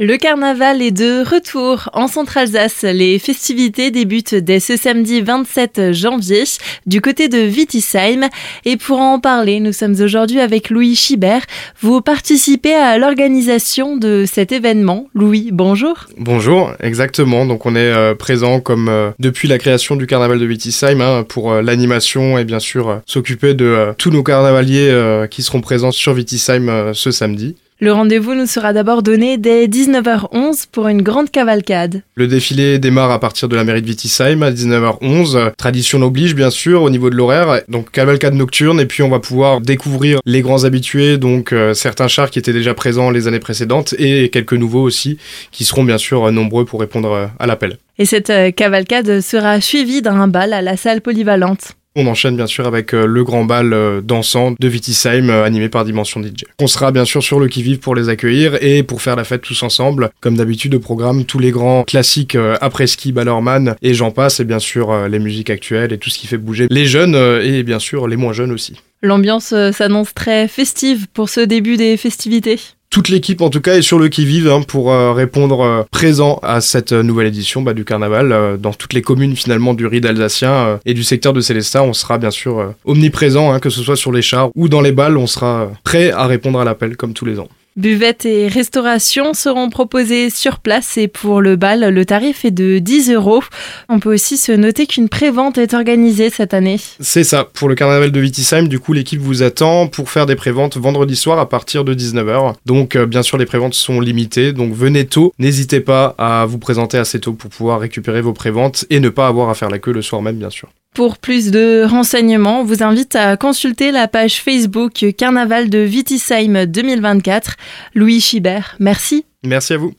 Le carnaval est de retour en Centre-Alsace. Les festivités débutent dès ce samedi 27 janvier du côté de Wittisheim. Et pour en parler, nous sommes aujourd'hui avec Louis Schibert. Vous participez à l'organisation de cet événement. Louis, bonjour. Bonjour, exactement. Donc on est euh, présent comme euh, depuis la création du carnaval de Wittisheim hein, pour euh, l'animation et bien sûr s'occuper de tous nos carnavaliers qui seront présents sur Wittisheim ce samedi. Le rendez-vous nous sera d'abord donné dès 19h11 pour une grande cavalcade. Le défilé démarre à partir de la mairie de Wittisheim à 19h11. Tradition oblige bien sûr au niveau de l'horaire. Donc cavalcade nocturne et puis on va pouvoir découvrir les grands habitués, donc euh, certains chars qui étaient déjà présents les années précédentes et quelques nouveaux aussi qui seront bien sûr nombreux pour répondre euh, à l'appel. Et cette euh, cavalcade sera suivie d'un bal à la salle polyvalente. On enchaîne bien sûr avec euh, le grand bal euh, dansant de Vitisheim euh, animé par Dimension DJ. On sera bien sûr sur le qui-vive pour les accueillir et pour faire la fête tous ensemble. Comme d'habitude au programme, tous les grands classiques après-ski, Ballerman et j'en passe et bien sûr les musiques actuelles et tout ce qui fait bouger les jeunes et bien sûr les moins jeunes aussi. L'ambiance s'annonce très festive pour ce début des festivités toute l'équipe en tout cas est sur le qui-vive hein, pour euh, répondre euh, présent à cette euh, nouvelle édition bah, du carnaval. dans toutes les communes finalement du ride alsacien et du secteur de Célestat, on sera bien sûr omniprésent, hein, que ce soit sur les chars ou dans les balles, on sera prêt à répondre à l'appel comme tous les ans. Buvettes et restauration seront proposées sur place et pour le bal, le tarif est de 10 euros. On peut aussi se noter qu'une prévente est organisée cette année. C'est ça, pour le carnaval de Wittisheim, du coup l'équipe vous attend pour faire des préventes vendredi soir à partir de 19h. Donc euh, bien sûr les préventes sont limitées, donc venez tôt, n'hésitez pas à vous présenter assez tôt pour pouvoir récupérer vos préventes et ne pas avoir à faire la queue le soir même bien sûr. Pour plus de renseignements, on vous invite à consulter la page Facebook Carnaval de Wittisheim 2024. Louis Schibert, merci. Merci à vous.